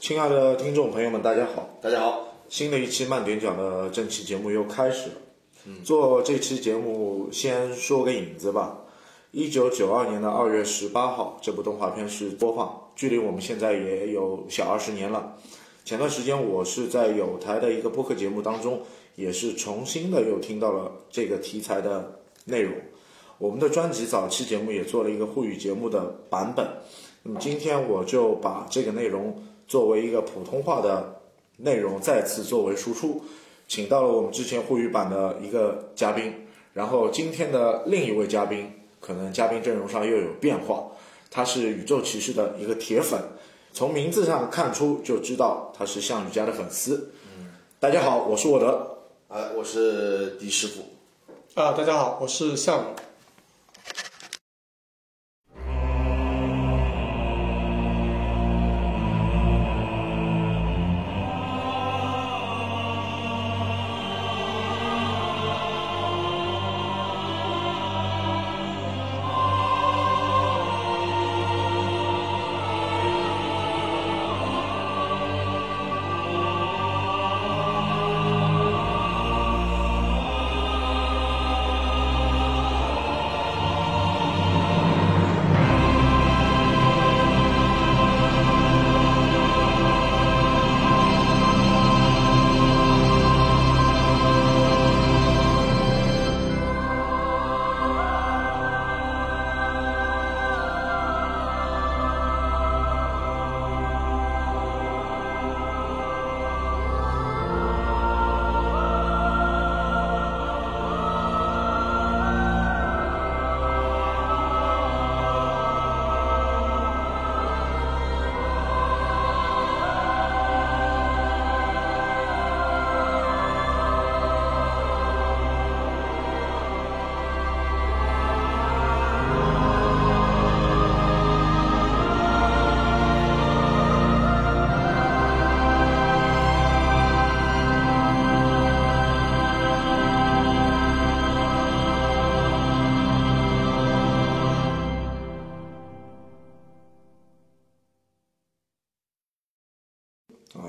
亲爱的听众朋友们，大家好！大家好，新的一期慢点讲的正期节目又开始了。嗯做这期节目先说个引子吧。一九九二年的二月十八号，这部动画片是播放，距离我们现在也有小二十年了。前段时间我是在有台的一个播客节目当中，也是重新的又听到了这个题材的内容。我们的专辑早期节目也做了一个沪语节目的版本。那么今天我就把这个内容作为一个普通话的内容再次作为输出，请到了我们之前沪语版的一个嘉宾，然后今天的另一位嘉宾，可能嘉宾阵容上又有变化，他是宇宙骑士的一个铁粉，从名字上看出就知道他是项羽家的粉丝。嗯，大家好，我是沃德。啊，我是狄师傅。啊，大家好，我是项羽。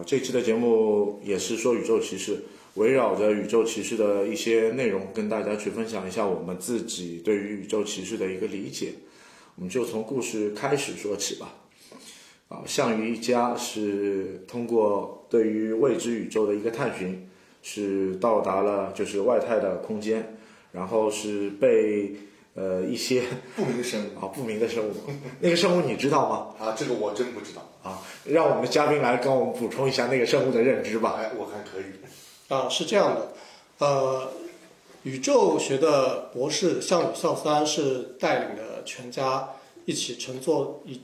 这期的节目也是说宇宙骑士，围绕着宇宙骑士的一些内容，跟大家去分享一下我们自己对于宇宙骑士的一个理解。我们就从故事开始说起吧。啊，项羽一家是通过对于未知宇宙的一个探寻，是到达了就是外太的空间，然后是被呃一些 不明生物啊不明的生物，那个生物你知道吗？啊，这个我真不知道。啊，让我们的嘉宾来跟我们补充一下那个生物的认知吧。哎，我看可以。啊，是这样的，呃，宇宙学的博士项羽孝三是带领着全家一起乘坐一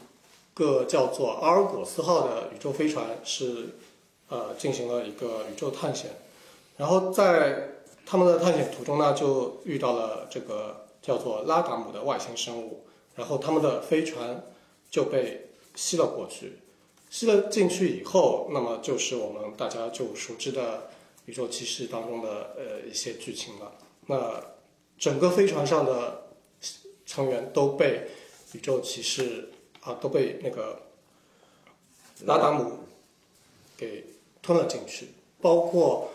个叫做阿尔果斯号的宇宙飞船，是呃进行了一个宇宙探险。然后在他们的探险途中呢，就遇到了这个叫做拉达姆的外星生物，然后他们的飞船就被吸了过去。吸了进去以后，那么就是我们大家就熟知的宇宙骑士当中的呃一些剧情了。那整个飞船上的成员都被宇宙骑士啊都被那个拉达姆给吞了进去，包括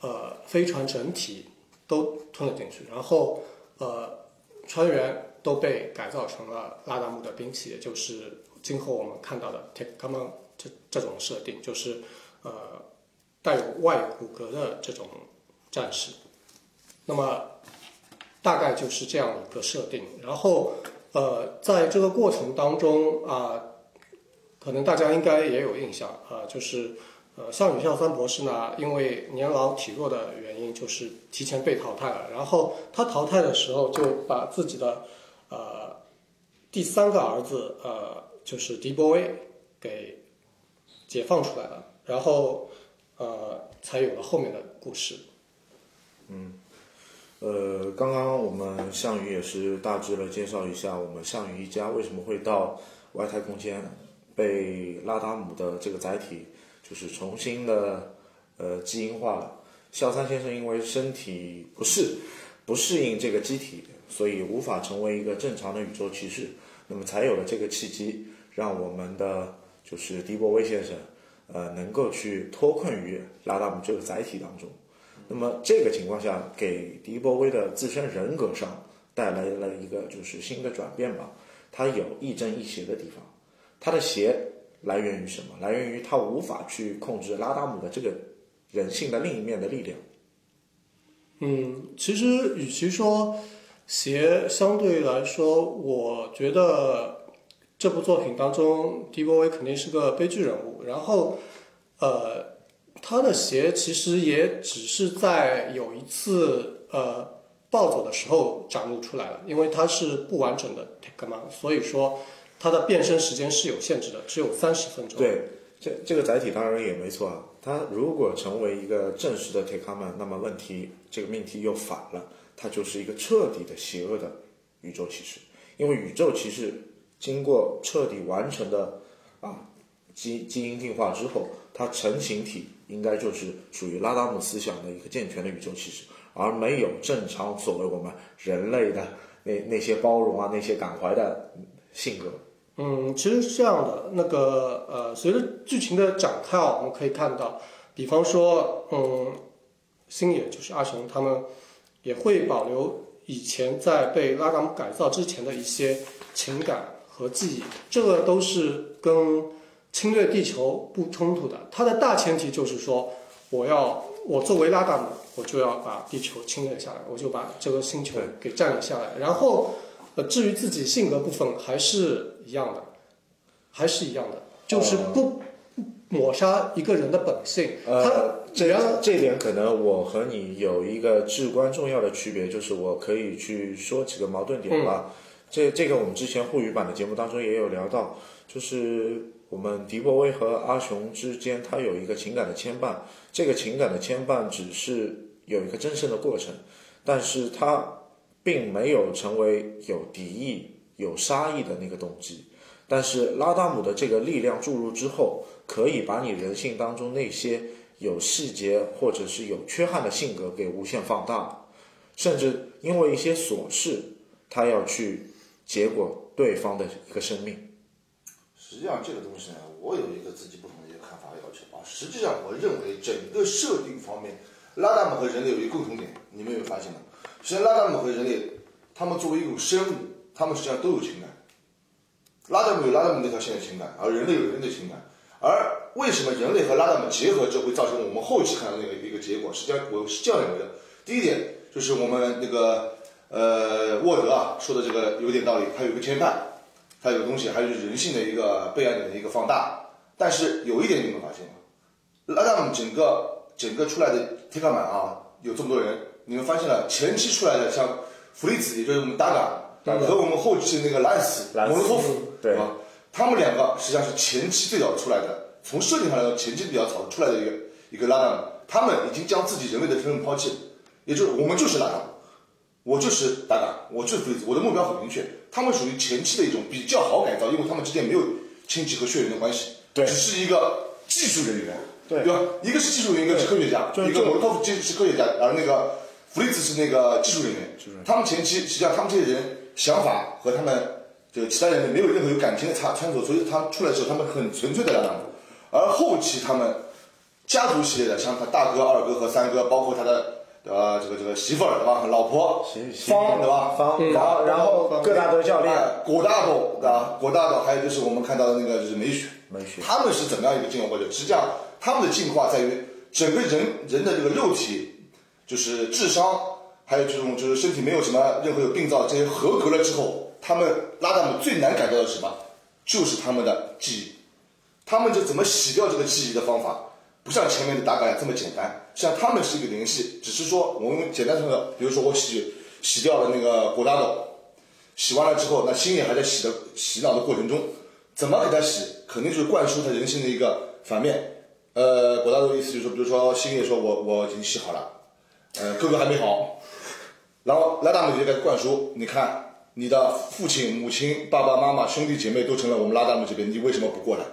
呃飞船整体都吞了进去，然后呃船员都被改造成了拉达姆的兵器，也就是。今后我们看到的 Take Common 这这种设定，就是呃带有外骨骼的这种战士，那么大概就是这样一个设定。然后呃在这个过程当中啊，可能大家应该也有印象啊，就是呃项羽孝三博士呢，因为年老体弱的原因，就是提前被淘汰了。然后他淘汰的时候，就把自己的呃第三个儿子呃。就是迪波威给解放出来了，然后呃，才有了后面的故事。嗯，呃，刚刚我们项羽也是大致的介绍一下我们项羽一家为什么会到外太空间，被拉达姆的这个载体就是重新的呃基因化了。孝三先生因为身体不适不适应这个机体，所以无法成为一个正常的宇宙骑士。那么才有了这个契机，让我们的就是迪波威先生，呃，能够去脱困于拉达姆这个载体当中。那么这个情况下，给迪波威的自身人格上带来了一个就是新的转变吧。他有亦正亦邪的地方，他的邪来源于什么？来源于他无法去控制拉达姆的这个人性的另一面的力量。嗯，其实与其说邪，相对来说，我觉得这部作品当中，迪波威肯定是个悲剧人物。然后，呃，他的邪其实也只是在有一次呃暴走的时候展露出来了，因为他是不完整的 take man，所以说它的变身时间是有限制的，只有三十分钟。对，这这个载体当然也没错啊。它如果成为一个正式的 take man，那么问题这个命题又反了，它就是一个彻底的邪恶的宇宙骑士，因为宇宙骑士经过彻底完成的啊基基因进化之后，它成形体应该就是属于拉达姆思想的一个健全的宇宙骑士，而没有正常所谓我们人类的那那些包容啊、那些感怀的性格。嗯，其实是这样的，那个呃，随着剧情的展开啊，我们可以看到，比方说，嗯，星野就是阿雄他们也会保留以前在被拉达姆改造之前的一些情感和记忆，这个都是跟侵略地球不冲突的。它的大前提就是说，我要我作为拉达姆，我就要把地球侵略下来，我就把这个星球给占领下来，然后。呃，至于自己性格部分还是一样的，还是一样的，就是不抹杀一个人的本性。呃，这这点可能我和你有一个至关重要的区别，就是我可以去说几个矛盾点吧。这这个我们之前沪语版的节目当中也有聊到，就是我们迪波威和阿雄之间，他有一个情感的牵绊，这个情感的牵绊只是有一个真正的过程，但是他。并没有成为有敌意、有杀意的那个动机，但是拉达姆的这个力量注入之后，可以把你人性当中那些有细节或者是有缺憾的性格给无限放大，甚至因为一些琐事，他要去结果对方的一个生命。实际上，这个东西呢，我有一个自己不同的一个看法要求啊。实际上，我认为整个设定方面，拉达姆和人类有一个共同点，你们有发现吗？实际上，拉达姆和人类，他们作为一种生物，他们实际上都有情感。拉达姆有拉达姆那条线的情感，而人类有人类的情感。而为什么人类和拉达姆结合之后会造成我们后期看到那个一个结果？实际上，我是这样认为的。第一点就是我们那个呃沃德啊说的这个有点道理，他有个牵绊，他有个东西，还有人性的一个被爱的一个放大。但是有一点你们发现吗？拉达姆整个整个出来的铁卡满啊，有这么多人。你们发现了前期出来的像弗利兹，也就是我们达嘎和我们后期那个兰斯蒙洛托夫，对吧？他们两个实际上是前期最早出来的，从设定上来说，前期比较早出来的一个一个拉达姆，他们已经将自己人类的身份抛弃了，也就是我们就是拉达姆，我就是达嘎，我就是弗利兹，我的目标很明确。他们属于前期的一种比较好改造，因为他们之间没有亲戚和血缘的关系，对，只是一个技术人员，对对吧？一个是技术人员，一个是科学家，一个蒙洛托夫是科学家，而那个。弗利兹是那个技术人员，他们前期实际上他们这些人想法和他们就其他人没有任何有感情的差穿着，所以他出来的时候他们很纯粹的拉达姆，而后期他们家族系列的，像他大哥、二哥和三哥，包括他的呃这个这个媳妇儿对吧，老婆方对吧，方方，然后各大的教练，郭大宝对吧，郭大宝，还有就是我们看到的那个就是美雪，美雪，他们是怎么样一个进化过程？实际上他们的进化在于整个人人的这个肉体。就是智商，还有这种就是身体没有什么任何有病灶这些合格了之后，他们拉达姆最难改掉的是什么？就是他们的记忆。他们就怎么洗掉这个记忆的方法，不像前面的大概这么简单。像他们是一个联系，只是说我们简单说的，比如说我洗洗掉了那个果大豆，洗完了之后，那心也还在洗的洗脑的过程中，怎么给他洗？肯定就是灌输他人性的一个反面。呃，果大豆的意思就是说，比如说心也说我我已经洗好了。呃，哥哥还没好，然后拉达姆就开始灌输，你看你的父亲、母亲、爸爸妈妈、兄弟姐妹都成了我们拉达姆这边，你为什么不过来？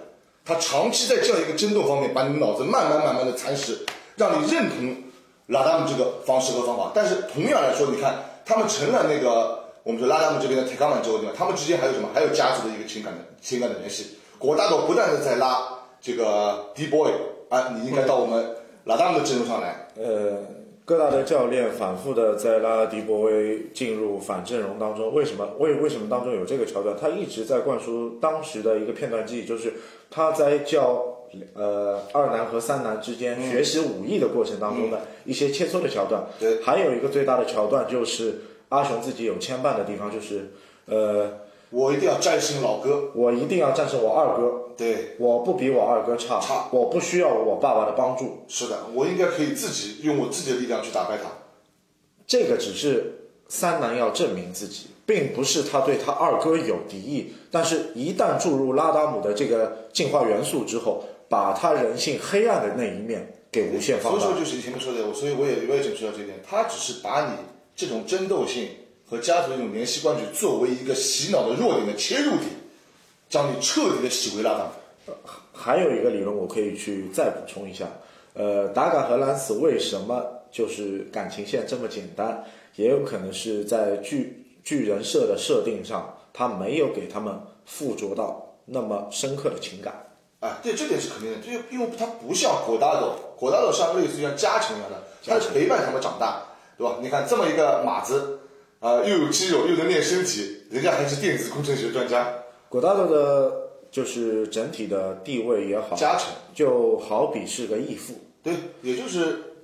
他长期在这样一个争斗方面，把你脑子慢慢慢慢的蚕食，让你认同拉达姆这个方式和方法。但是同样来说，你看他们成了那个我们说拉达姆这边的铁钢曼之后，对吧？他们之间还有什么？还有家族的一个情感的情感的联系。果大豆不断的在拉这个 D boy 啊，你应该到我们拉达姆的阵容上来。呃，戈达德教练反复的在拉迪波威进入反阵容当中，为什么？为为什么当中有这个桥段？他一直在灌输当时的一个片段记忆，就是他在教呃二男和三男之间学习武艺的过程当中的一些切磋的桥段。对还有一个最大的桥段就是阿雄自己有牵绊的地方，就是呃，我一定要战胜老哥。我一定要战胜我二哥，对，我不比我二哥差，差我不需要我爸爸的帮助。是的，我应该可以自己用我自己的力量去打败他。这个只是三男要证明自己，并不是他对他二哥有敌意。但是，一旦注入拉达姆的这个进化元素之后，把他人性黑暗的那一面给无限放大所以说，。就是你前面说的，我所以我也我也证实到这一点，他只是把你这种争斗性和家族的这种联系关系作为一个洗脑的弱点的切入点，将你彻底的洗回拉达姆。还有一个理论，我可以去再补充一下。呃，达嘎和兰斯为什么就是感情线这么简单？也有可能是在巨巨人设的设定上，他没有给他们附着到那么深刻的情感。啊，对，这点是肯定的，因为因为它不像果大豆，果大豆像类似于像家禽一样的，它是陪伴他们长大，对吧？你看这么一个马子，啊、又有肌肉又能练身体，人家还是电子工程学专家，果大豆的，就是整体的地位也好，家臣，就好比是个义父，对，也就是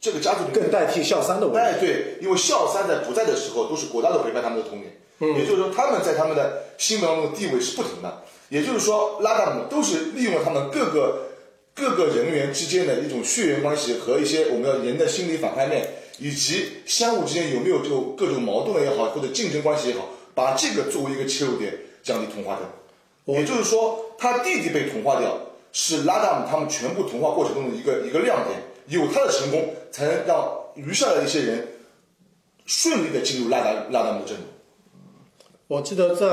这个家族更代替孝三的位置。哎，对，因为孝三在不在的时候，都是国大的陪伴他们的童年。嗯，也就是说，他们在他们的心目当中的地位是不同的。也就是说，拉达姆都是利用了他们各个各个人员之间的一种血缘关系和一些我们要人的心理反叛面，以及相互之间有没有就各种矛盾也好，或者竞争关系也好，把这个作为一个切入点，将你同化掉。也就是说，他弟弟被同化掉，是拉达姆他们全部同化过程中的一个一个亮点。有他的成功，才能让余下的一些人顺利的进入拉达拉达姆的阵容。我记得在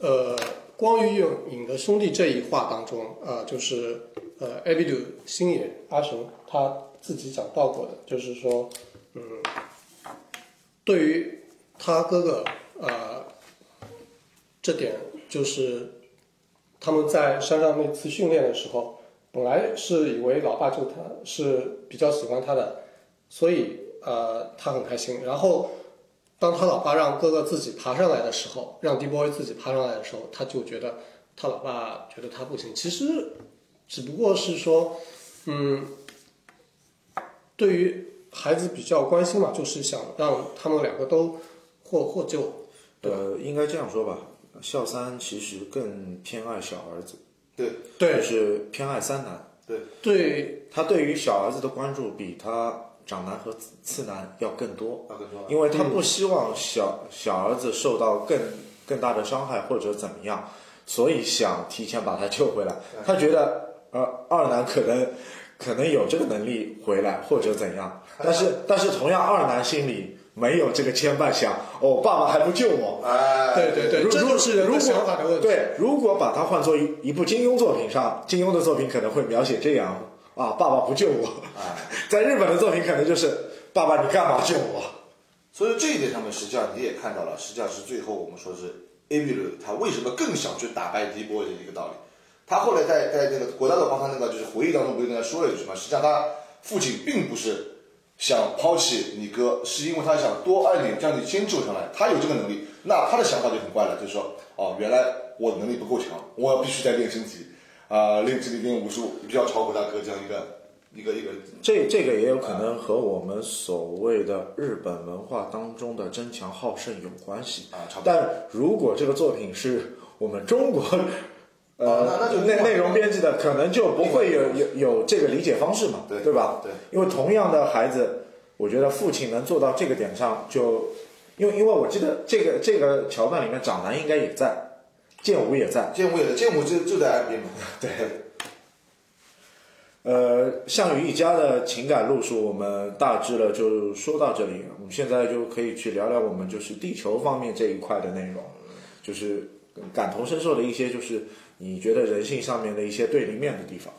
呃《光与影的兄弟》这一话当中，呃，就是呃艾比鲁星野阿雄他自己讲到过的，就是说，嗯，对于他哥哥呃这点，就是他们在山上那次训练的时候，本来是以为老爸就他是比较喜欢他的，所以呃他很开心，然后。当他老爸让哥哥自己爬上来的时候，让迪波威自己爬上来的时候，他就觉得他老爸觉得他不行。其实只不过是说，嗯，对于孩子比较关心嘛，就是想让他们两个都获获救。呃，应该这样说吧，孝三其实更偏爱小儿子，对。就，是偏爱三男。对，对，他对于小儿子的关注比他长男和次男要更多，大哥说，因为他不希望小小儿子受到更更大的伤害或者怎么样，所以想提前把他救回来。他觉得呃二男可能可能有这个能力回来或者怎样，但是但是同样二男心里没有这个牵绊，想哦爸爸还不救我。哎，对对对，如这就是人的如果想法的问题。对，如果把它换作一一部金庸作品上，金庸的作品可能会描写这样啊，爸爸不救我。在日本的作品可能就是爸爸你干嘛救我？所以这一点上面，实际上你也看到了，实际上是最后我们说是 A B 鲁他为什么更想去打败迪波的一个道理。他后来在在那个国大的帮他那个就是回忆当中，不是跟他说了一句什么？实际上他父亲并不是想抛弃你哥，是因为他想多爱你，将你先救上来。他有这个能力，那他的想法就很怪了，就是说，哦，原来我能力不够强，我必须在练身体，啊、练智力、练武术，必须要超过他哥这样一个一个一个这这个也有可能和我们所谓的日本文化当中的争强好胜有关系啊差不多但如果这个作品是我们中国，呃，哦那那就内内容编辑的，可能就不会有有有这个理解方式嘛，对对吧？对，因为同样的孩子，我觉得父亲能做到这个点上就，因为因为我记得这个这个桥段里面长男应该也在，剑武也在，剑武也在剑武就就在岸边嘛，对。呃，项羽一家的情感路数，我们大致的就说到这里。我们现在就可以去聊聊我们就是地球方面这一块的内容，就是感同身受的一些，就是你觉得人性上面的一些对立面的地方。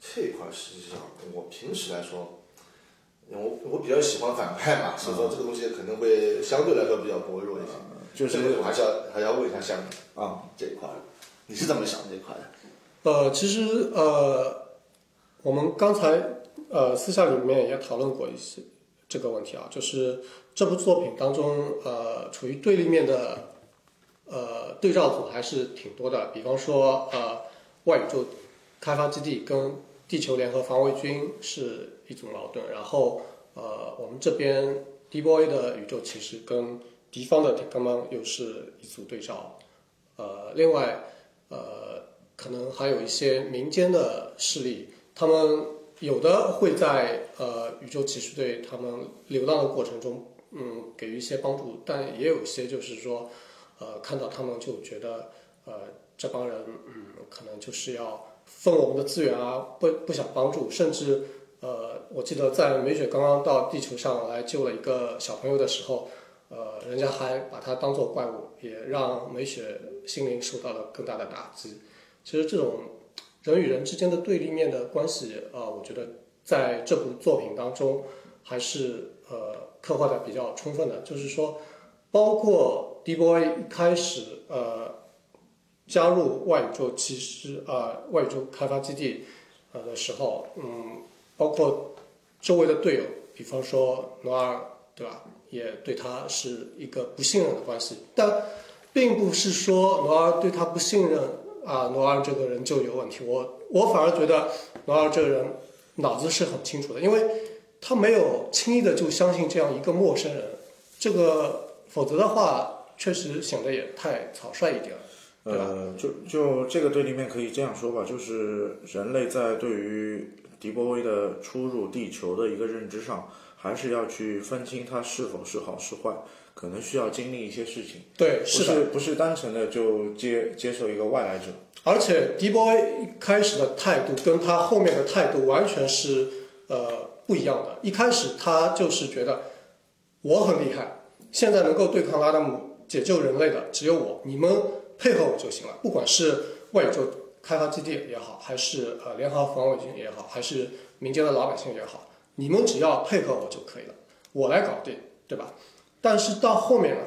这一块实际上，我平时来说，我我比较喜欢反派嘛，所以说这个东西可能会相对来说比较薄弱一些。就是这个我还是要还要问一下下你啊，这一块，你是怎么想这一块的？呃，其实呃，我们刚才呃私下里面也讨论过一些这个问题啊，就是这部作品当中呃处于对立面的呃对照组还是挺多的，比方说呃外宇宙开发基地跟地球联合防卫军是一组矛盾，然后呃我们这边 D boy 的宇宙骑士跟敌方的 t e k a m a n 又是一组对照，呃，另外呃可能还有一些民间的势力，他们有的会在呃宇宙骑士队他们流浪的过程中，嗯，给予一些帮助，但也有些就是说，呃，看到他们就觉得，呃，这帮人，嗯，可能就是要分我们的资源啊，不不想帮助，甚至，呃，我记得在美雪刚刚到地球上来救了一个小朋友的时候，呃，人家还把他当做怪物，也让美雪心灵受到了更大的打击。其实这种人与人之间的对立面的关系，啊、我觉得在这部作品当中还是呃刻画的比较充分的。就是说，包括 D boy 一开始呃加入外宇宙骑士啊、外宇宙开发基地呃的时候，嗯，包括周围的队友，比方说诺尔，对吧？也对他是一个不信任的关系，但并不是说诺尔对他不信任啊，诺尔这个人就有问题。我我反而觉得诺尔这个人脑子是很清楚的，因为他没有轻易的就相信这样一个陌生人，这个否则的话，确实显得也太草率一点了。对吧呃，就就这个对立面可以这样说吧，就是人类在对于迪波威的出入地球的一个认知上，还是要去分清它是否是好是坏，可能需要经历一些事情，对，是的。是不是单纯的就接接受一个外来者。而且 D boy 一开始的态度跟他后面的态度完全是呃不一样的。一开始他就是觉得我很厉害，现在能够对抗拉达姆解救人类的只有我，你们配合我就行了。不管是外宇宙开发基地也好，还是呃联合防卫军也好，还是民间的老百姓也好，你们只要配合我就可以了，我来搞定，对吧？但是到后面呢，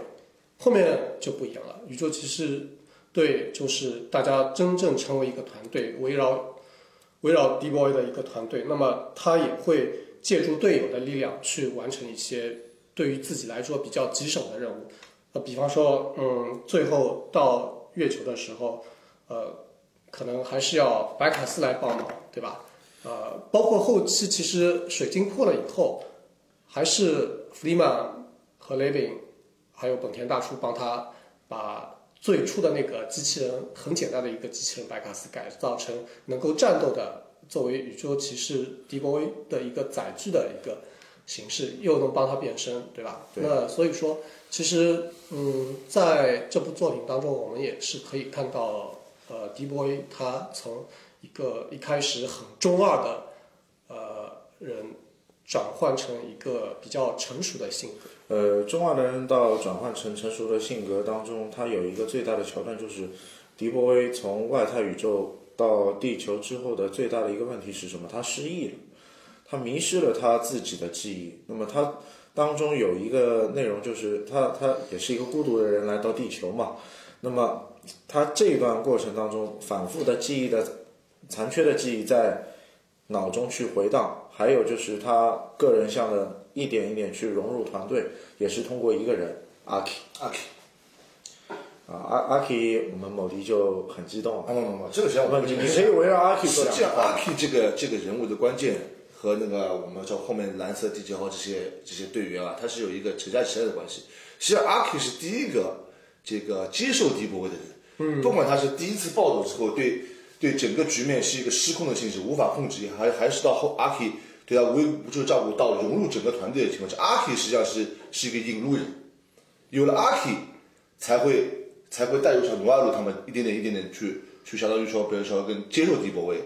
后面就不一样了。宇宙骑士队就是大家真正成为一个团队，围绕围绕 D boy 的一个团队，那么他也会借助队友的力量去完成一些对于自己来说比较棘手的任务。呃，比方说，嗯，最后到月球的时候，呃，可能还是要白卡斯来帮忙，对吧？呃，包括后期其实水晶破了以后，还是弗利曼和雷宾还有本田大叔帮他把最初的那个机器人很简单的一个机器人白卡斯改造成能够战斗的，作为宇宙骑士迪波威的一个载具的一个形式，又能帮他变身，对吧？对那所以说，其实嗯，在这部作品当中，我们也是可以看到，呃，迪波威他从一个一开始很中二的呃人，转换成一个比较成熟的性格。呃，中二的人到转换成成熟的性格当中，他有一个最大的桥段，就是迪波威从外太宇宙到地球之后的最大的一个问题是什么？他失忆了，他迷失了他自己的记忆。那么他当中有一个内容就是他他也是一个孤独的人来到地球嘛，那么他这一段过程当中反复的记忆的残缺的记忆在脑中去回荡，还有就是他个人向的一点一点去融入团队，也是通过一个人阿 K 阿 K，啊阿阿 K，我们某迪就很激动啊，啊不不不，这个实际上我问题你可以围绕阿 K 说两实际上，阿。K 这个这个人物的关键和那个我们叫后面蓝色地球号这些这些队员啊，他是有一个扯家起来的关系。实际上，阿 K 是第一个这个接受迪博威的人。嗯，不管他是第一次暴走之后对对整个局面是一个失控的性质，无法控制，还还是到后阿 K 对他无微不至照顾到融入整个团队的情况下，阿 K 实际上是是一个引路人。有了阿 K，才会才会带入像努阿鲁他们一点点一点点去去相当于说，比如说跟接受迪博威，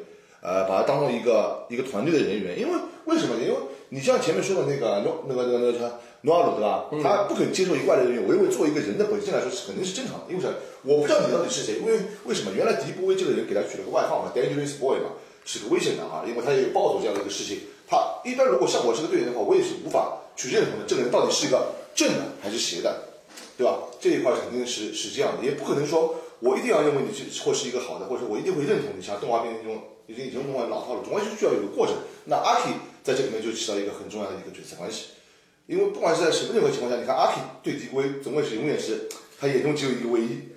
呃，把他当做一个一个团队的人员。因为为什么呢？因为你像前面说的那个诺那个那个那个啥诺阿鲁对吧？他不肯接受一个外来人员，我认为作为一个人的本性来说是肯定是正常的。因为啥？我不知道你到底是谁，因为为什么？原来迪波威这个人给他取了个外号嘛，Dangerous Boy 嘛，是个危险男孩，因为他也有暴走这样的一个事情。他一般如果像我是个队员的话，我也是无法去认同的这个人到底是一个正的还是邪的。对吧？这一块肯定是是这样的，也不可能说我一定要认为你是或是一个好的，或者说我一定会认同你，像动画片那种已经以前动画老套路，总归是需要有个过程。那阿 K 在这里面就起到一个很重要的一个角色关系，因为不管是在什么任何情况下，你看阿 K 对敌归总归是永远是他眼中只有一个唯一。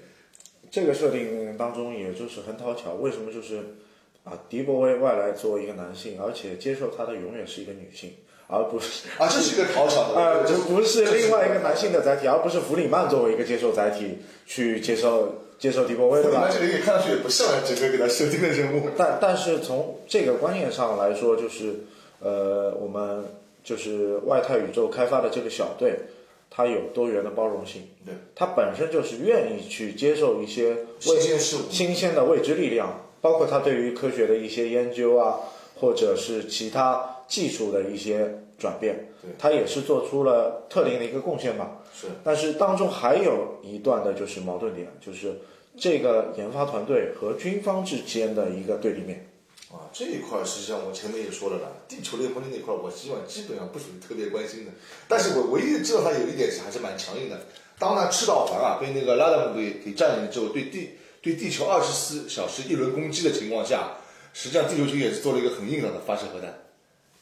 这个设定当中，也就是很讨巧。为什么就是啊，迪波威外来作为一个男性，而且接受他的永远是一个女性，而不是啊，这是一个讨巧的，呃，这不不是另外一个男性的载体，而不是弗里曼作为一个接受载体去接受接受迪博威，对吧？这个也看上去也不像整个给他设定的人物。但但是从这个观念上来说，就是呃，我们就是外太宇宙开发的这个小队，它有多元的包容性，对，它本身就是愿意去接受一些新鲜事物新鲜的未知力量，包括它对于科学的一些研究啊，或者是其他技术的一些转变，对它也是做出了特定的一个贡献吧。是，但是当中还有一段的就是矛盾点，就是这个研发团队和军方之间的一个对立面。啊，这一块儿实际上我前面也说了啦，地球联盟的那块儿，我基本基本上不属于特别关心的。但是我唯一知道它有一点是还是蛮强硬的。当那赤道环啊被那个拉达姆给给占领之后，对地对地球二十四小时一轮攻击的情况下，实际上地球军也是做了一个很硬朗的发射核弹。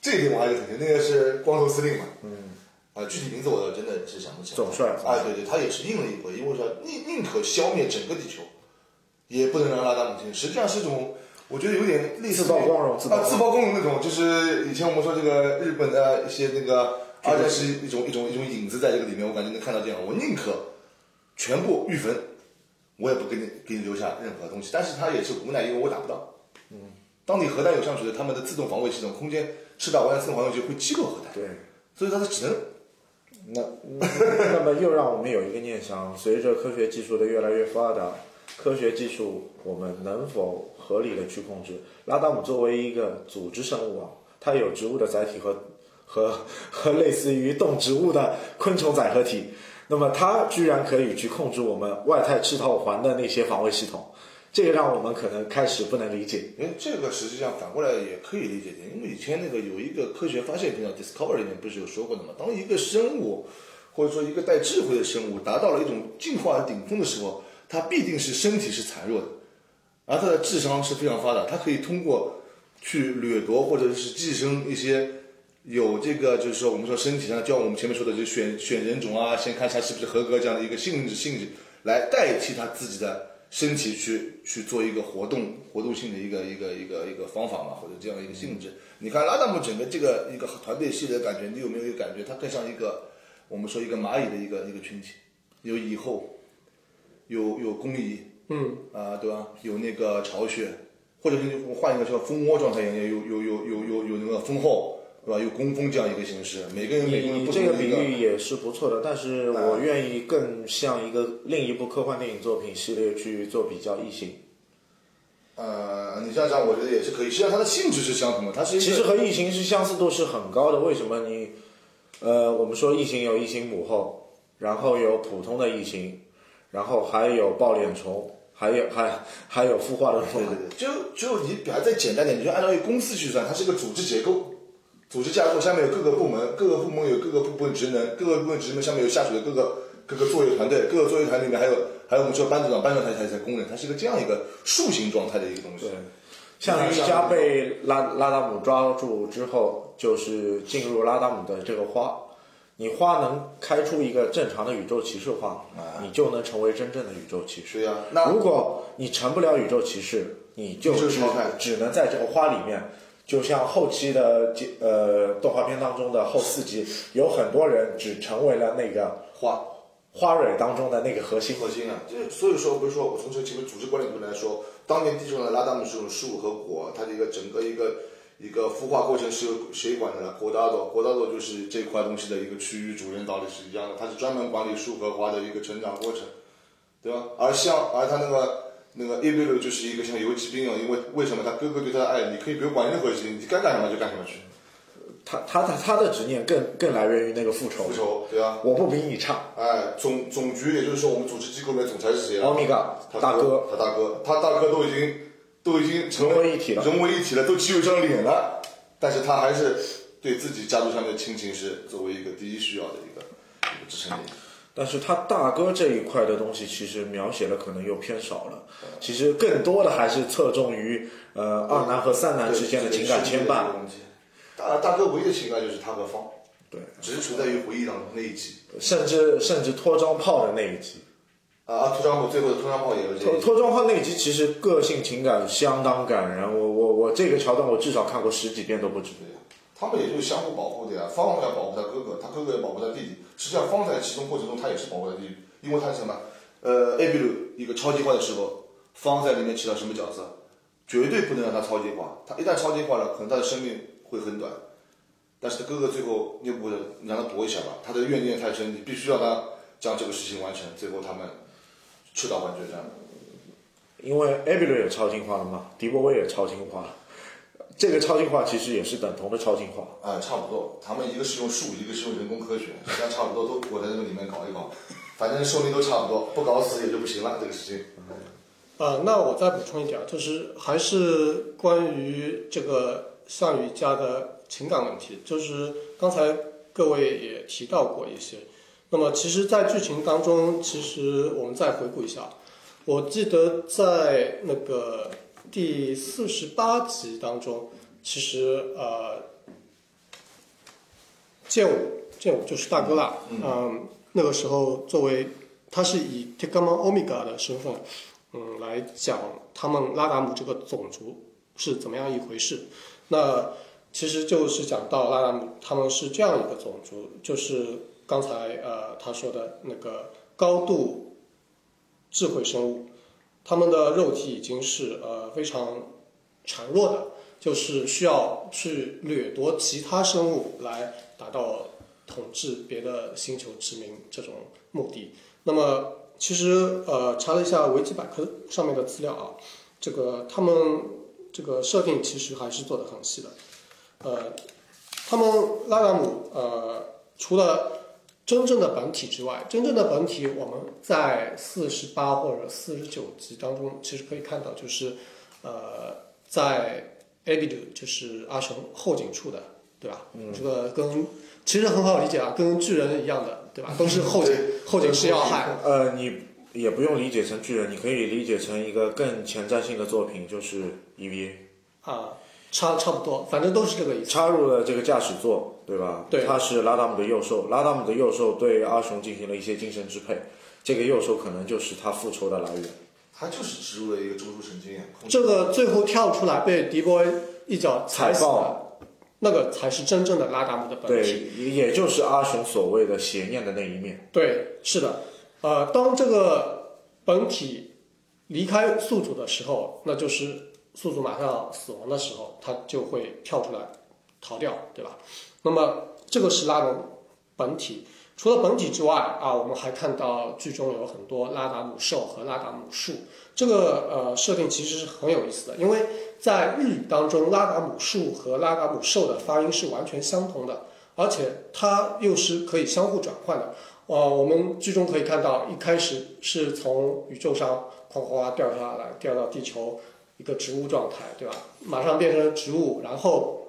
这一点我还是很清，那个是光头司令嘛。嗯。啊，具体名字我倒真的是想不起来。总帅啊，对对，他也是应了一回，因为说宁宁可消灭整个地球，也不能让拉达姆进。实际上是一种，我觉得有点类似于自曝光荣自啊，自曝光荣那种，就是以前我们说这个日本的一些那个二战是一种一种一种影子在这个里面，我感觉能看到这样，我宁可全部预焚，我也不给你给你留下任何东西。但是他也是无奈，因为我打不到。嗯，当你核弹有上去了，他们的自动防卫系统、空间赤道湾自动防卫就会击落核弹，对，所以他是只能那那么又让我们有一个念想：随着科学技术的越来越发达，科学技术我们能否合理的去控制？拉达姆作为一个组织生物啊，它有植物的载体和和和类似于动植物的昆虫载合体，那么它居然可以去控制我们外太赤道环的那些防卫系统，这个让我们可能开始不能理解。哎，这个实际上反过来也可以理解的，因为以前那个有一个科学发现频道 Discovery 里面不是有说过的嘛？当一个生物或者说一个带智慧的生物达到了一种进化的顶峰的时候，它必定是身体是残弱的，而它的智商是非常发达，它可以通过去掠夺或者是寄生一些有这个就是说我们说身体上，就像我们前面说的，就选选人种啊，先看一下是不是合格这样的一个性质性质，来代替他自己的身体去去做一个活动活动性的一个一个一个一个方法嘛，或者这样一个性质。你看拉达姆整个这个一个团队系列的感觉，你有没有一个感觉？它更像一个我们说一个蚂蚁的一个一个群体，有蚁后，有有工蚁，嗯，啊，对吧？有那个巢穴，或者是我换一个说蜂窝状态一样，有有有有有有那个蜂后，对吧？有工蜂这样一个形式，每个人每个人你这个比不同的一个。喻也是不错的，但是我愿意更像一个另一部科幻电影作品系列去做比较，异形。呃，你这样讲，我觉得也是可以。实际上它的性质是相同的，它是其实和异形是相似度是很高的。为什么你？呃，我们说异形有异形母后，然后有普通的异形，然后还有抱脸虫，还有还还有孵化的虫。对对对，就就你比它再简单点，你就按照一个公式去算，它是一个组织结构，组织架构下面有各个部门，各个部门有各个部门职能，各个部门职能下面有下属的各个各个作业团队，各个作业团里面还有还有我们说班组长、班长才才才工人，它是一个这样一个树形状态的一个东西。像瑜伽被拉拉达姆抓住之后，就是进入拉达姆的这个花。你花能开出一个正常的宇宙骑士花，你就能成为真正的宇宙骑士。是呀，那如果你成不了宇宙骑士，你就只只能在这个花里面，就像后期的呃动画片当中的后四集，有很多人只成为了那个花花蕊当中的那个核心。核心啊，就是所以说，不是说我从这个前面组织管理部来说，当年地球上的拉达姆这种树和果，它的一个整个一个一个孵化过程是由谁管的呢？国大佐，国大佐就是这块东西的一个区域主任，道理是一样的，它是专门管理树和花的一个成长过程，对吧？而像而它那个那个 a b e 就是一个像游击兵一样，因为为什么他哥哥对他的爱，你可以不用管任何事情，你该干什么就干什么去，他他他他的执念更更来源于那个复仇复。仇，对啊？我不比你差，哎，总总局，也就是说我们组织机构里面总裁是谁啊？欧米伽他大哥，他大哥，他大哥都已经都已经成融为一体了融为一体了，都只有一张脸了，但是他还是对自己家族上面的亲情是作为一个第一需要的一个一个支撑力。但是他大哥这一块的东西，其实描写的可能又偏少了。其实更多的还是侧重于呃二男和三男之间的情感牵绊。大大哥唯一的情感就是他和方，对，只是存在于回忆当中那一集。甚至甚至脱妆炮的那一集，啊，脱妆炮最后的脱妆炮也有这脱。脱妆炮那一集其实个性情感相当感人。我我我这个桥段我至少看过十几遍都不止。他们也就是相互保护的呀。方要保护他哥哥，他哥哥要保护他弟弟。实际上，方在其中过程中他也是保护他弟弟，因为他是什么？呃，A B 鲁一个超级化的时候，方在里面起到什么角色？绝对不能让他超级化。他一旦超级化了，可能他的生命会很短。但是他哥哥最后又不能让他搏一下吧，他的怨念太深，你必须让他将这个事情完成。最后他们赤道环决战。因为艾比瑞也超进化了嘛，迪波威也超进化了，这个超进化其实也是等同的超进化。啊，差不多，他们一个是用树，一个是用人工科学，实际上差不多，都裹在那个里面搞一搞，反正寿命都差不多，不搞死也就不行了，这个事情。呃，那我再补充一点，就是还是关于这个项羽家的情感问题，就是刚才各位也提到过一些。那么其实，在剧情当中，其实我们再回顾一下，我记得在那个第四十八集当中，其实呃，剑舞剑舞就是大哥啦，嗯、那个时候作为他是以 Tekamon Omega 的身份。嗯，来讲他们拉达姆这个种族是怎么样一回事。那其实就是讲到拉达姆他们是这样一个种族，就是刚才呃他说的那个高度智慧生物，他们的肉体已经是呃非常孱弱的，就是需要去掠夺其他生物来达到统治别的星球殖民这种目的。那么其实呃查了一下维基百科上面的资料啊，这个他们这个设定其实还是做的很细的。呃，他们拉达姆呃除了真正的本体之外，真正的本体我们在四十八或者四十九集当中其实可以看到，就是呃在 a b i d 就是阿雄后颈处的，对吧？嗯，这个跟其实很好理解啊，跟巨人一样的，对吧？都是后颈后颈是要害。呃，你也不用理解成巨人，你可以理解成一个更前瞻性的作品，就是 EVA 啊，差差不多，反正都是这个意思。插入了这个驾驶座，对吧？对他是拉达姆的右手，拉达姆的右手对阿雄进行了一些精神支配，这个右手可能就是他复仇的来源。他就是植入了一个中枢神经这个最后跳出来被迪波一脚踩死踩的，那个才是真正的拉达姆的本体。对，也就是阿雄所谓的邪念的那一面。对，是的，呃，当这个本体离开宿主的时候，那就是宿主马上要死亡的时候，他就会跳出来逃掉，对吧？那么这个是拉蒙本体。除了本体之外啊，我们还看到剧中有很多拉达姆兽和拉达姆树。这个呃设定其实是很有意思的，因为在日语当中，拉达姆树和拉达姆兽的发音是完全相同的，而且它又是可以相互转换的。呃，我们剧中可以看到，一开始是从宇宙上哗哗哗掉下来，掉到地球一个植物状态，对吧？马上变成植物，然后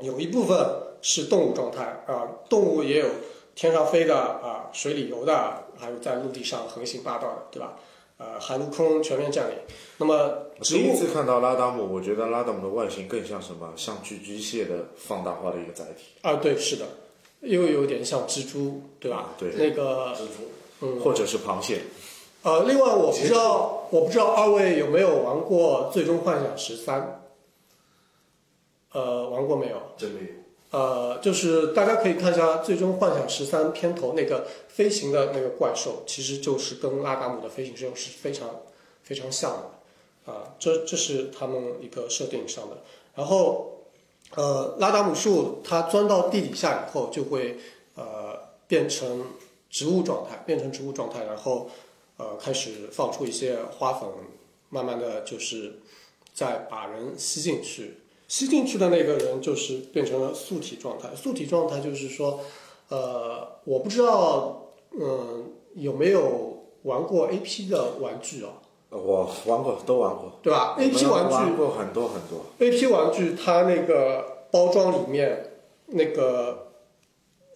有一部分是动物状态啊、动物也有天上飞的啊、水里游的，还有在陆地上横行霸道的，对吧？呃，海陆空全面占领。那么植物第一次看到拉达姆，我觉得拉达姆的外形更像什么？像巨机械的放大化的一个载体。啊，对，是的，又有点像蜘蛛，对吧？对那个蜘蛛。嗯，或者是螃蟹。呃，另外我不知道，我不知道二位有没有玩过《最终幻想十三》？呃，玩过没有？真没有。呃，就是大家可以看一下《最终幻想十三》片头那个飞行的那个怪兽，其实就是跟拉达姆的飞行兽是非常非常像的啊、这这是他们一个设定上的。然后，呃，拉达姆树它钻到地底下以后，就会呃变成植物状态，变成植物状态，然后呃开始放出一些花粉，慢慢的就是再把人吸进去。吸进去的那个人就是变成了素体状态。素体状态就是说，呃，我不知道，嗯，有没有玩过 A P 的玩具啊？我玩过，都玩过。对吧？A P 玩具玩过很多很多。A P 玩具它那个包装里面那个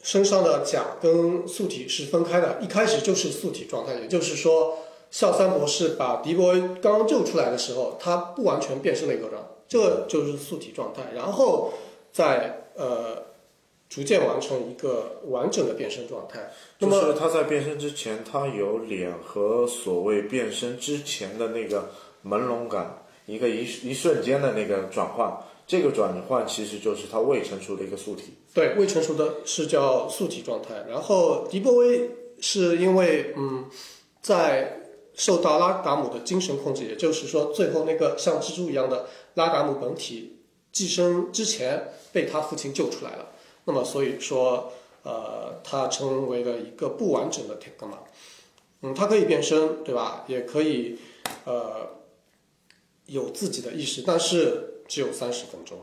身上的甲跟素体是分开的，一开始就是素体状态，也就是说，孝三博士把迪波威刚刚救出来的时候，他不完全变身了一个人，这就是素体状态，然后再呃逐渐完成一个完整的变身状态。那就么是他在变身之前，他有脸和所谓变身之前的那个朦胧感，一个一一瞬间的那个转换，这个转换其实就是他未成熟的一个素体。对，未成熟的是叫素体状态，然后迪波威是因为嗯，在受到拉达姆的精神控制，也就是说，最后那个像蜘蛛一样的拉达姆本体寄生之前被他父亲救出来了，那么所以说，呃，他成为了一个不完整的 t e k m a 嗯，他可以变身，对吧？也可以呃有自己的意识，但是只有三十分钟。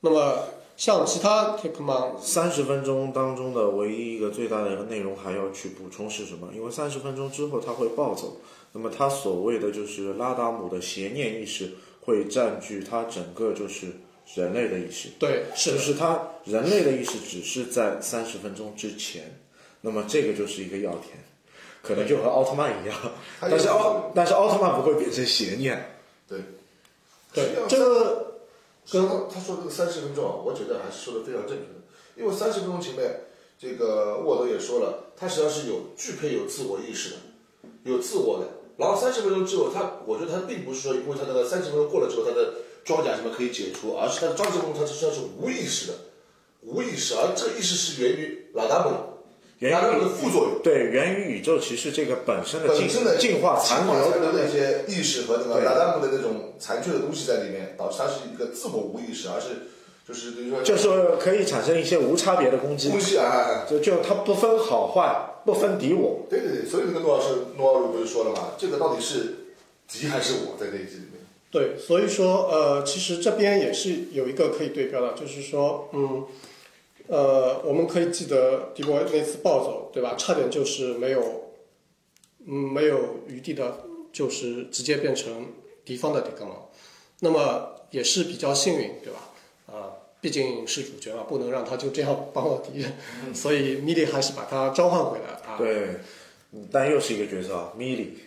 那么像其他 t e k m a 三十分钟当中的唯一一个最大的一个内容还要去补充是什么？因为三十分钟之后他会暴走，那么他所谓的就是拉达姆的邪念意识会占据他整个就是人类的意识，对，是的。就是他人类的意识只是在三十分钟之前，那么这个就是一个要点，可能就和奥特曼一样，但是奥但是奥特曼不会变成邪念，对，对这个刚刚他说这个三十分钟啊，我觉得还是说的非常正确的，因为三十分钟前面，这个沃德也说了，他实际上是有具备有自我意识的，有自我的。然后三十分钟之后，他我觉得他并不是说，因为他那个三十分钟过了之后，他的装甲什么可以解除，而是他的装甲功能，他实际上是无意识的，无意识，而这个意识是源于拉达姆的，源于副作用。对源于宇宙其实这个本身的进本身的进化残残留留的那些意识和那个对拉达姆的那种残缺的东西在里面，导致它是一个自我无意识，而是就是比如说就是可以产生一些无差别的攻击攻击啊，就就它不分好坏，不分敌我。对对对，所以那个诺老师诺奥鲁不是说了嘛，这个到底是敌还是我在那一集里面？对，所以说呃，其实这边也是有一个可以对标的，就是说，嗯，呃，我们可以记得迪波那次暴走，对吧？差点就是没有，嗯，没有余地的，就是直接变成敌方的迪格蒙。那么也是比较幸运，对吧？啊、毕竟是主角嘛，不能让他就这样帮了敌人，所以米莉还是把他召唤回来啊。对，嗯但又是一个角色啊，米莉，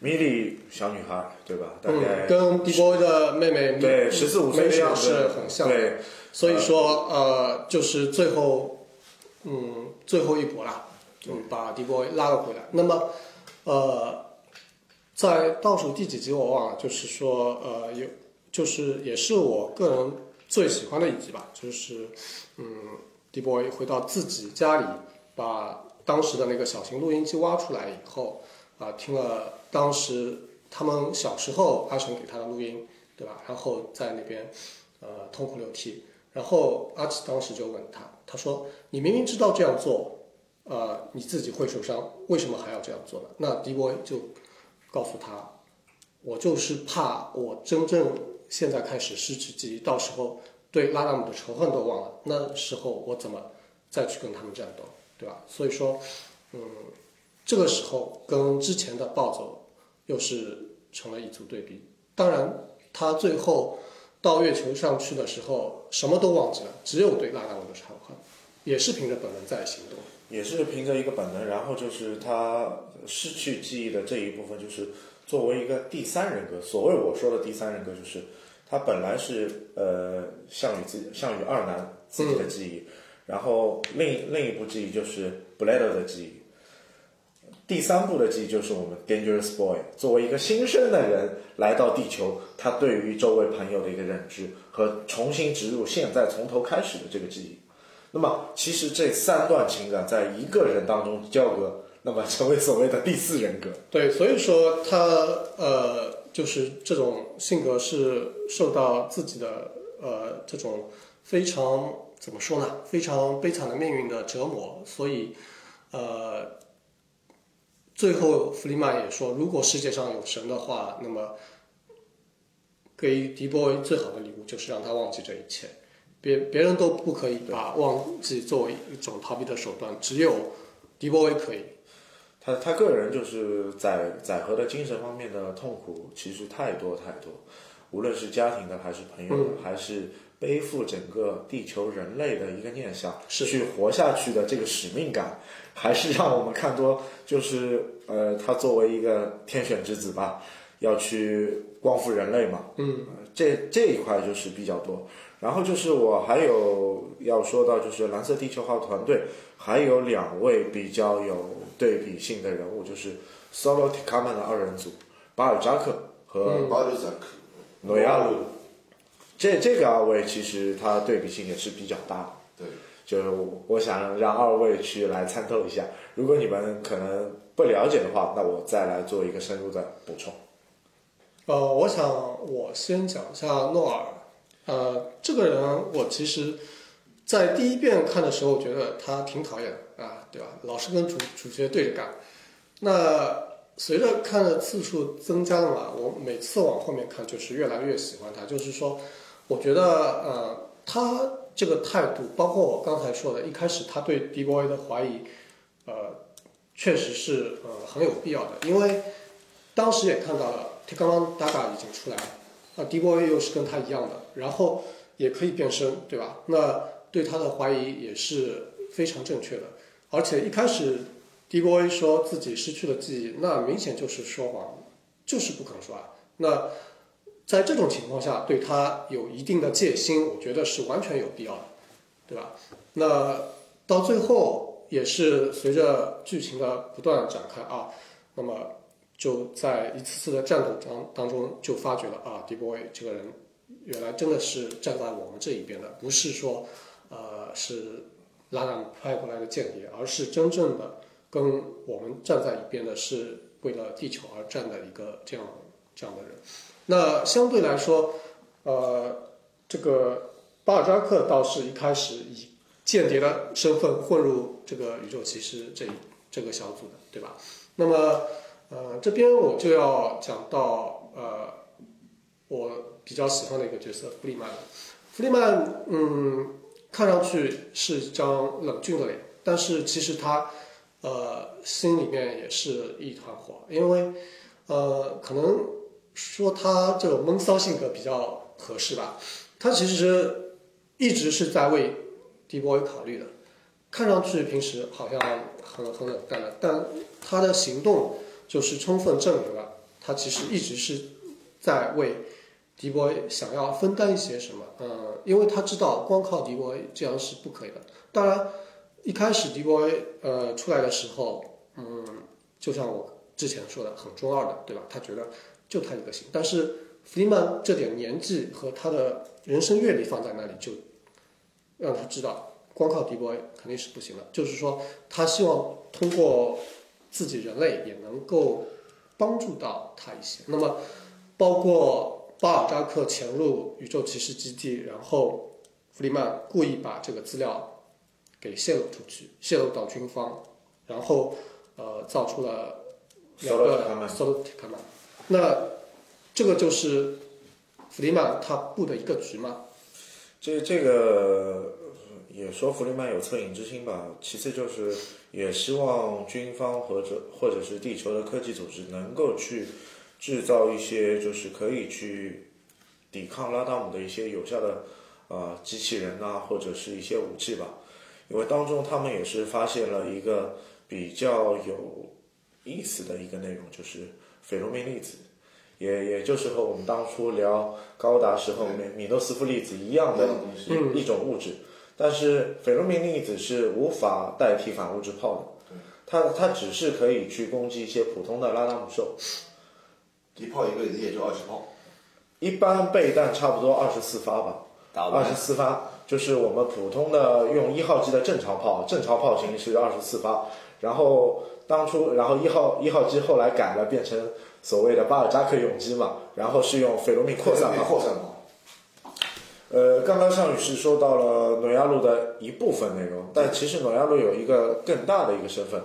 米莉小女孩，对吧？大概嗯，跟迪波的妹妹对十四五岁的样子，是很像的。对，所以说，呃，就是最后，嗯，最后一搏啦，嗯，把迪波拉了回来。那么，呃，在倒数第几集我忘了，就是说，呃，有，就是也是我个人最喜欢的一集吧，就是，嗯，迪波回到自己家里，把当时的那个小型录音机挖出来以后，啊、听了当时他们小时候阿成给他的录音，对吧？然后在那边，呃，痛哭流涕。然后阿奇当时就问他，他说：“你明明知道这样做，呃，你自己会受伤，为什么还要这样做呢？”那迪波就告诉他：“我就是怕我真正现在开始失去记忆，到时候对拉达姆的仇恨都忘了，那时候我怎么再去跟他们战斗，对吧？所以说，嗯，这个时候跟之前的暴走又是成了一组对比。当然，他最后。”到月球上去的时候，什么都忘记了，只有对拉达文的仇恨，也是凭着本能在行动。也是凭着一个本能，然后就是他失去记忆的这一部分，就是作为一个第三人格。所谓我说的第三人格，就是他本来是呃项羽自项羽二男自己的记忆，然后另另一部记忆就是 Blade 的记忆。第三部的记忆就是我们 Dangerous Boy 作为一个新生的人来到地球，他对于周围朋友的一个认知和重新植入现在从头开始的这个记忆。那么，其实这三段情感在一个人当中交割，那么成为所谓的第四人格。对，所以说他呃，就是这种性格是受到自己的呃这种非常怎么说呢，非常悲惨的命运的折磨，所以呃，最后弗里曼也说，如果世界上有神的话，那么给迪波维最好的礼物就是让他忘记这一切。别别人都不可以把忘记作为一种逃避的手段，只有迪波维可以。他他个人就是载载荷的精神方面的痛苦其实太多太多。无论是家庭的还是朋友的，还是背负整个地球人类的一个念想，是去活下去的这个使命感，还是让我们看多，就是呃，他作为一个天选之子吧，要去光复人类嘛，嗯，这这一块就是比较多。然后就是我还有要说到，就是蓝色地球号团队还有两位比较有对比性的人物，就是 Solo t i k a m a n 的二人组巴尔扎克和巴尔扎克，诺亚鲁。这这个二位其实他对比性也是比较大的。对，就是我想让二位去来参透一下，如果你们可能不了解的话，那我再来做一个深入的补充。呃，我想我先讲一下诺尔。呃，这个人我其实，在第一遍看的时候觉得他挺讨厌的啊，对吧？老是跟主主角对着干。那随着看的次数增加了嘛，我每次往后面看就是越来越喜欢他。就是说，我觉得呃，他这个态度，包括我刚才说的，一开始他对 D boy 的怀疑，呃，确实是呃很有必要的，因为当时也看到了 t i k a m a n Daga 已经出来了。啊，D boy 又是跟他一样的，然后也可以变身，对吧？那对他的怀疑也是非常正确的。而且一开始，D boy 说自己失去了记忆，那明显就是说谎，就是不肯说啊。那在这种情况下，对他有一定的戒心，我觉得是完全有必要的，对吧？那到最后也是随着剧情的不断展开啊，那么。就在一次次的战斗当当中，就发觉了啊，D boy 这个人原来真的是站在我们这一边的，不是说呃是拉拉派过来的间谍，而是真正的跟我们站在一边的，是为了地球而战的一个这样这样的人。那相对来说，呃，这个巴尔扎克倒是一开始以间谍的身份混入这个宇宙骑士这这个小组的，对吧？那么。呃，这边我就要讲到呃，我比较喜欢的一个角色弗里曼。弗里曼，嗯，看上去是一张冷峻的脸，但是其实他呃心里面也是一团火，因为呃可能说他这种闷骚性格比较合适吧。他其实一直是在为 D boy 考虑的，看上去平时好像很很冷淡的，但他的行动。就是充分证明了他其实一直是在为迪波想要分担一些什么，嗯，因为他知道光靠迪波这样是不可以的。当然，一开始迪波呃出来的时候，嗯，就像我之前说的，很中二的，对吧？他觉得就他一个行，但是弗里曼这点年纪和他的人生阅历放在那里，就让他知道光靠迪波肯定是不行的。就是说，他希望通过。自己人类也能够帮助到他一些。那么，包括巴尔扎克潜入宇宙骑士基地，然后弗里曼故意把这个资料给泄露出去，泄露到军方，然后呃造出了两个 solo t i 那这个就是弗里曼他布的一个局嘛？这这个。也说弗里曼有恻隐之心吧，其次就是也希望军方或者或者是地球的科技组织能够去制造一些就是可以去抵抗拉达姆的一些有效的呃机器人啊，或者是一些武器吧。因为当中他们也是发现了一个比较有意思的一个内容，就是斐洛明粒子，也也就是和我们当初聊高达时候米米诺斯夫粒子一样的一一种物质。但是斐洛明粒子是无法代替反物质炮的，它它只是可以去攻击一些普通的拉达姆兽，一炮一个也就二十炮，一般备弹差不多二十四发吧，二十四发就是我们普通的用一号机的正常炮，正常炮型是二十四发，然后当初然后一号一号机后来改了变成所谓的巴尔扎克永机嘛，然后是用斐洛明扩散炮。呃，刚刚尚宇是说到了诺亚路的一部分内容，但其实诺亚路有一个更大的一个身份，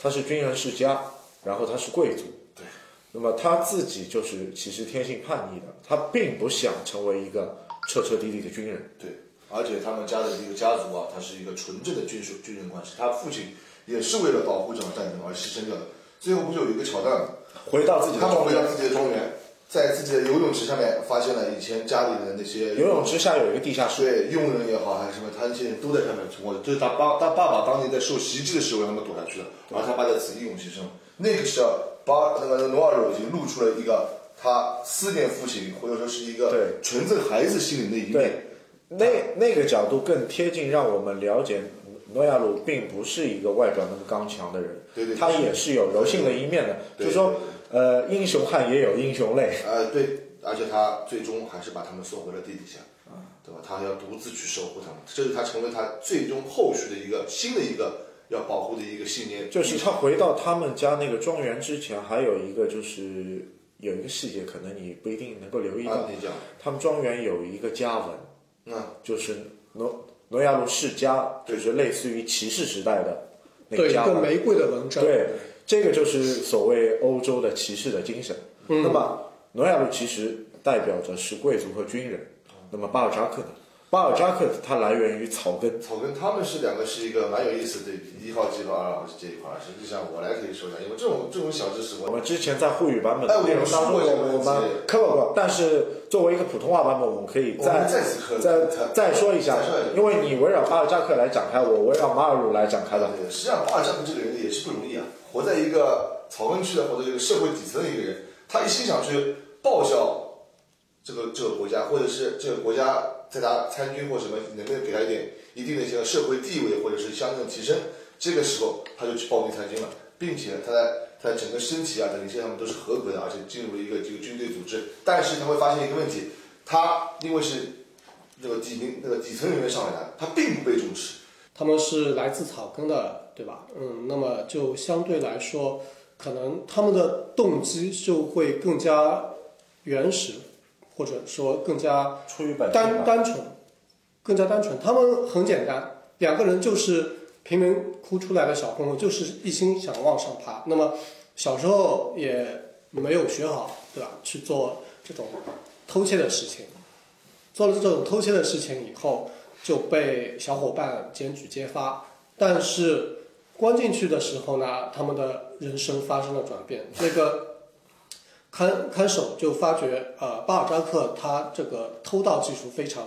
他是军人世家，然后他是贵族。对。那么他自己就是其实天性叛逆的，他并不想成为一个彻彻底底的军人。对。而且他们家的这个家族啊，他是一个纯正的军属军人关系，他父亲也是为了保护这场战争而牺牲掉的。最后不就有一个桥段吗，回到自己的他们回到自己的庄园。在自己的游泳池下面发现了以前家里的那些游泳池下有一个地下室，对佣人也好还是什么，他那些人都在上面存活的。这是他爸他爸爸当年在受袭击的时候让他们躲下去的，而他爸在此英勇牺牲。那个时候，巴那个努尔鲁已经露出了一个他思念父亲或者说是一个对纯正孩子心灵的一对面。，那那个角度更贴近，让我们了解诺亚鲁并不是一个外表那么刚强的人，对对他也是有柔性的一面的。对就是说，呃，英雄汉也有英雄泪。呃，对，而且他最终还是把他们送回了地底下，对吧？他还要独自去守护他们，这是他成为他最终后续的一个新的一个要保护的一个信念。就是他回到他们家那个庄园之前，还有一个就是有一个细节，可能你不一定能够留意到，啊，他们庄园有一个家纹，嗯，就是诺诺亚路世家，就是类似于骑士时代的那对一。个玫瑰的纹章，对，这个就是所谓欧洲的骑士的精神。那么诺亚路其实代表着是贵族和军人。那么巴尔扎克呢？巴尔扎克它来源于草根，草根他们是两个是一个蛮有意思的一号机和二号机这一块儿，实际上我来可以说一下，因为这种这种小知识我我们之前在沪语版本哎的内容当中，我们我们 cover 过，但是作为一个普通话版本，我们可以再再次科再再再说一下因为你围绕巴尔扎克来展开，我围绕马尔鲁来展开的。对，实际上巴尔扎克这个人也是不容易啊，活在一个草根区的或者一个社会底层的一个人，他一心想去报效这个这个国家，或者是这个国家在他参军或什么，能不能给他一点一定的一些社会地位或者是相应的提升，这个时候他就去报名参军了，并且他在他的整个身体啊等一些上面都是合格的，而且进入了一个这个军队组织，但是他会发现一个问题，他因为是那个底层那个底层人员上来的，他并不被重视。他们是来自草根的，对吧？嗯，那么就相对来说，可能他们的动机就会更加原始，或者说更加出于本单，单纯，更加单纯。他们很简单，两个人就是贫民窟出来的小混混，就是一心想往上爬。那么小时候也没有学好，对吧？去做这种偷窃的事情，做了这种偷窃的事情以后，就被小伙伴检举揭发。但是关进去的时候呢，他们的人生发生了转变。那个看看守就发觉，呃，巴尔扎克他这个偷盗技术非常，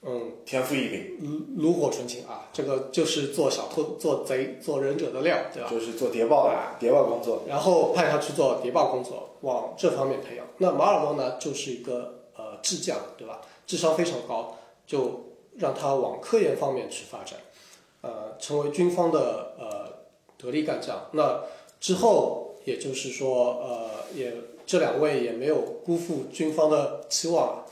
嗯，天赋异禀，炉炉火纯青啊，这个就是做小偷、做贼、做忍者的料，对吧？就是做谍报啊谍报工作。然后派他去做谍报工作，往这方面培养。那马尔洛呢，就是一个呃智将，对吧？智商非常高，就让他往科研方面去发展，呃，成为军方的呃得力干将。那之后，也就是说，呃，也这两位也没有辜负军方的期望，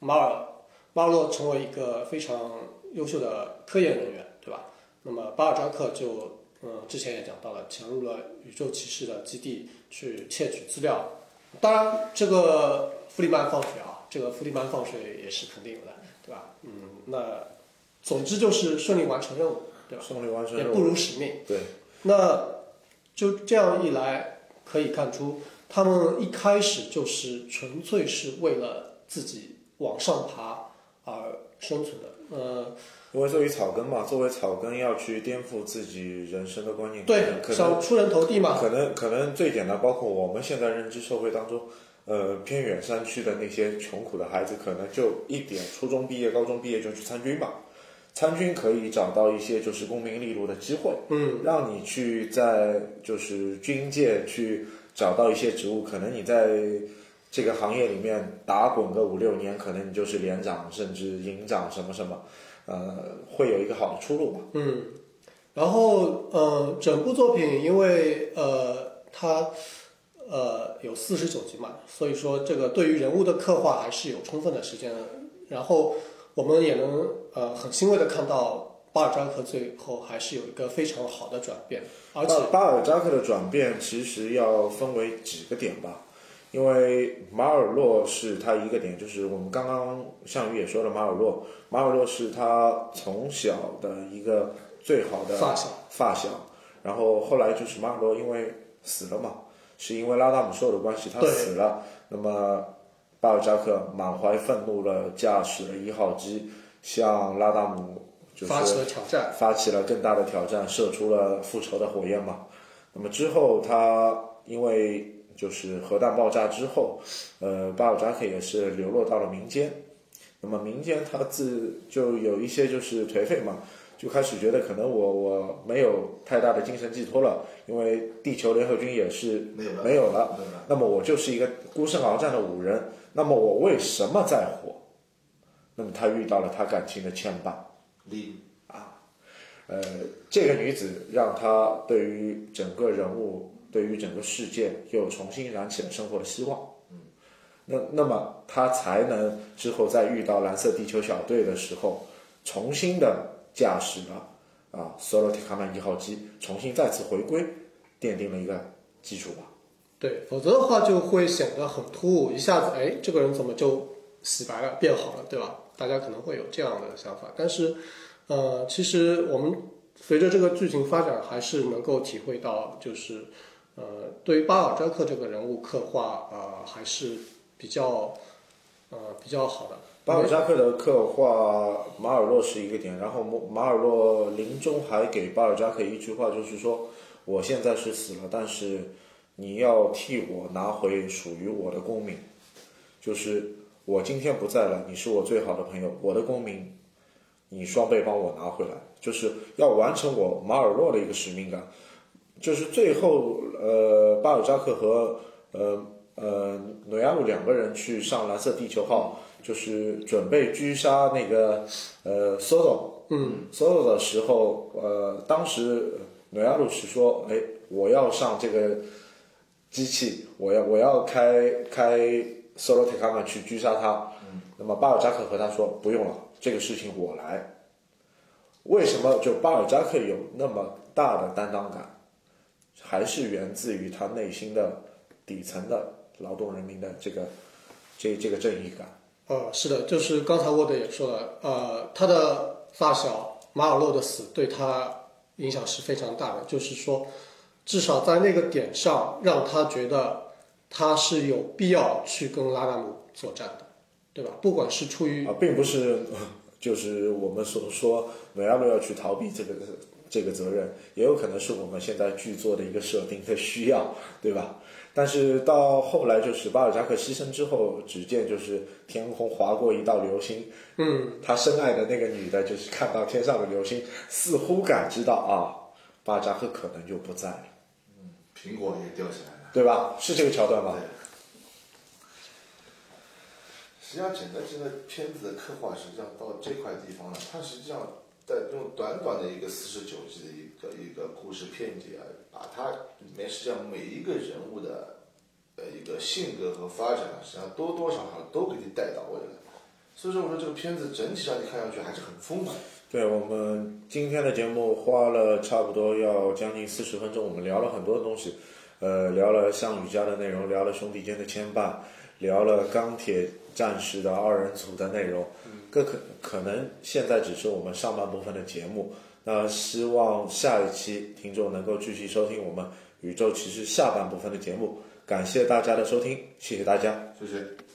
马尔马尔洛成为一个非常优秀的科研人员，对吧？那么巴尔扎克就嗯，之前也讲到了，潜入了宇宙骑士的基地去窃取资料。当然，这个弗里曼放水啊，这个弗里曼放水也是肯定有的，对吧？嗯，那总之就是顺利完成任务，对吧？顺利完成任务也不。辱使命。对，那就这样一来，可以看出他们一开始就是纯粹是为了自己往上爬而生存的。呃，因为作为草根嘛，作为草根要去颠覆自己人生的观念，对，可能想出人头地嘛。可能可能最简单，包括我们现在认知社会当中，呃，偏远山区的那些穷苦的孩子，可能就一点初中毕业、高中毕业就去参军吧。参军可以找到一些就是功名利禄的机会，嗯，让你去在就是军界去找到一些职务，可能你在这个行业里面打滚个五六年，可能你就是连长甚至营长什么什么，呃，会有一个好的出路吧。嗯，然后呃，整部作品因为呃它呃有四十九集嘛，所以说这个对于人物的刻画还是有充分的时间的。然后我们也能呃很欣慰的看到巴尔扎克最后还是有一个非常好的转变，而且巴巴尔扎克的转变其实要分为几个点吧，因为马尔洛是他一个点，就是我们刚刚项羽也说了，马尔洛，马尔洛是他从小的一个最好的发小。发小，然后后来就是马尔洛因为死了嘛，是因为拉达姆兽的关系他死了，那么巴尔扎克满怀愤怒的，驾驶了一号机向拉达姆就是发起了挑战。发起了更大的挑战，射出了复仇的火焰嘛。那么之后，他因为就是核弹爆炸之后，呃，巴尔扎克也是流落到了民间。那么民间他自就有一些就是颓废嘛，就开始觉得可能我我没有太大的精神寄托了，因为地球联合军也是没有了没有了没有了。那么我就是一个孤身鏖战的武人，那么我为什么在火？那么他遇到了他感情的牵绊。力呃，这个女子让他对于整个人物、对于整个世界又重新燃起了生活的希望。嗯，那那么他才能之后在遇到蓝色地球小队的时候，重新的驾驶了啊索罗提卡曼一号机，重新再次回归，奠定了一个基础吧。对，否则的话就会显得很突兀，一下子哎，这个人怎么就洗白了，变好了，对吧？大家可能会有这样的想法，但是，呃，其实我们随着这个剧情发展，还是能够体会到，就是，呃，对于巴尔扎克这个人物刻画，呃，还是比较，呃，比较好的。巴尔扎克的刻画，马尔洛是一个点，然后马尔洛临终还给巴尔扎克一句话，就是说，我现在是死了，但是你要替我拿回属于我的公民，就是我今天不在了，你是我最好的朋友，我的公民，你双倍帮我拿回来，就是要完成我马尔洛的一个使命感，就是最后呃，巴尔扎克和呃呃努亚鲁两个人去上蓝色地球号。就是准备狙杀那个呃 Solo，嗯，Solo 的时候，呃，当时努亚鲁是说，哎，我要上这个机器，我要我要开开 Solo t e k a m a 去狙杀他。那么巴尔扎克和他说不用了，这个事情我来。为什么就巴尔扎克有那么大的担当感，还是源自于他内心的底层的劳动人民的这个这这个正义感。呃，是的，就是刚才沃德也说了，呃，他的发小马尔洛的死对他影响是非常大的，就是说，至少在那个点上，让他觉得他是有必要去跟拉达姆作战的，对吧？不管是出于啊，并不是，就是我们所说诺亚洛要去逃避这个这个责任，也有可能是我们现在剧作的一个设定的需要，对吧？但是到后来，就是巴尔扎克牺牲之后，只见就是天空划过一道流星。嗯，他深爱的那个女的，就是看到天上的流星，似乎感知到啊，巴尔扎克可能就不在了，苹果也掉下来了。对吧？是这个桥段吧？对。实际上，整个这个片子的刻画，实际上到这块地方了，它实际上在用短短的一个四十九集的一个一个故事片节啊，把它里面实际上每一个人物的呃一个性格和发展啊，实际上多多少少都给你带到位了。所以说，我说这个片子整体上你看上去还是很丰满。对我们今天的节目花了差不多要将近四十分钟，我们聊了很多东西，呃，聊了项羽家的内容，聊了兄弟间的牵绊，聊了钢铁战士的二人组的内容。各可可能现在只是我们上半部分的节目，那希望下一期听众能够继续收听我们宇宙骑士下半部分的节目。感谢大家的收听，谢谢大家。谢谢。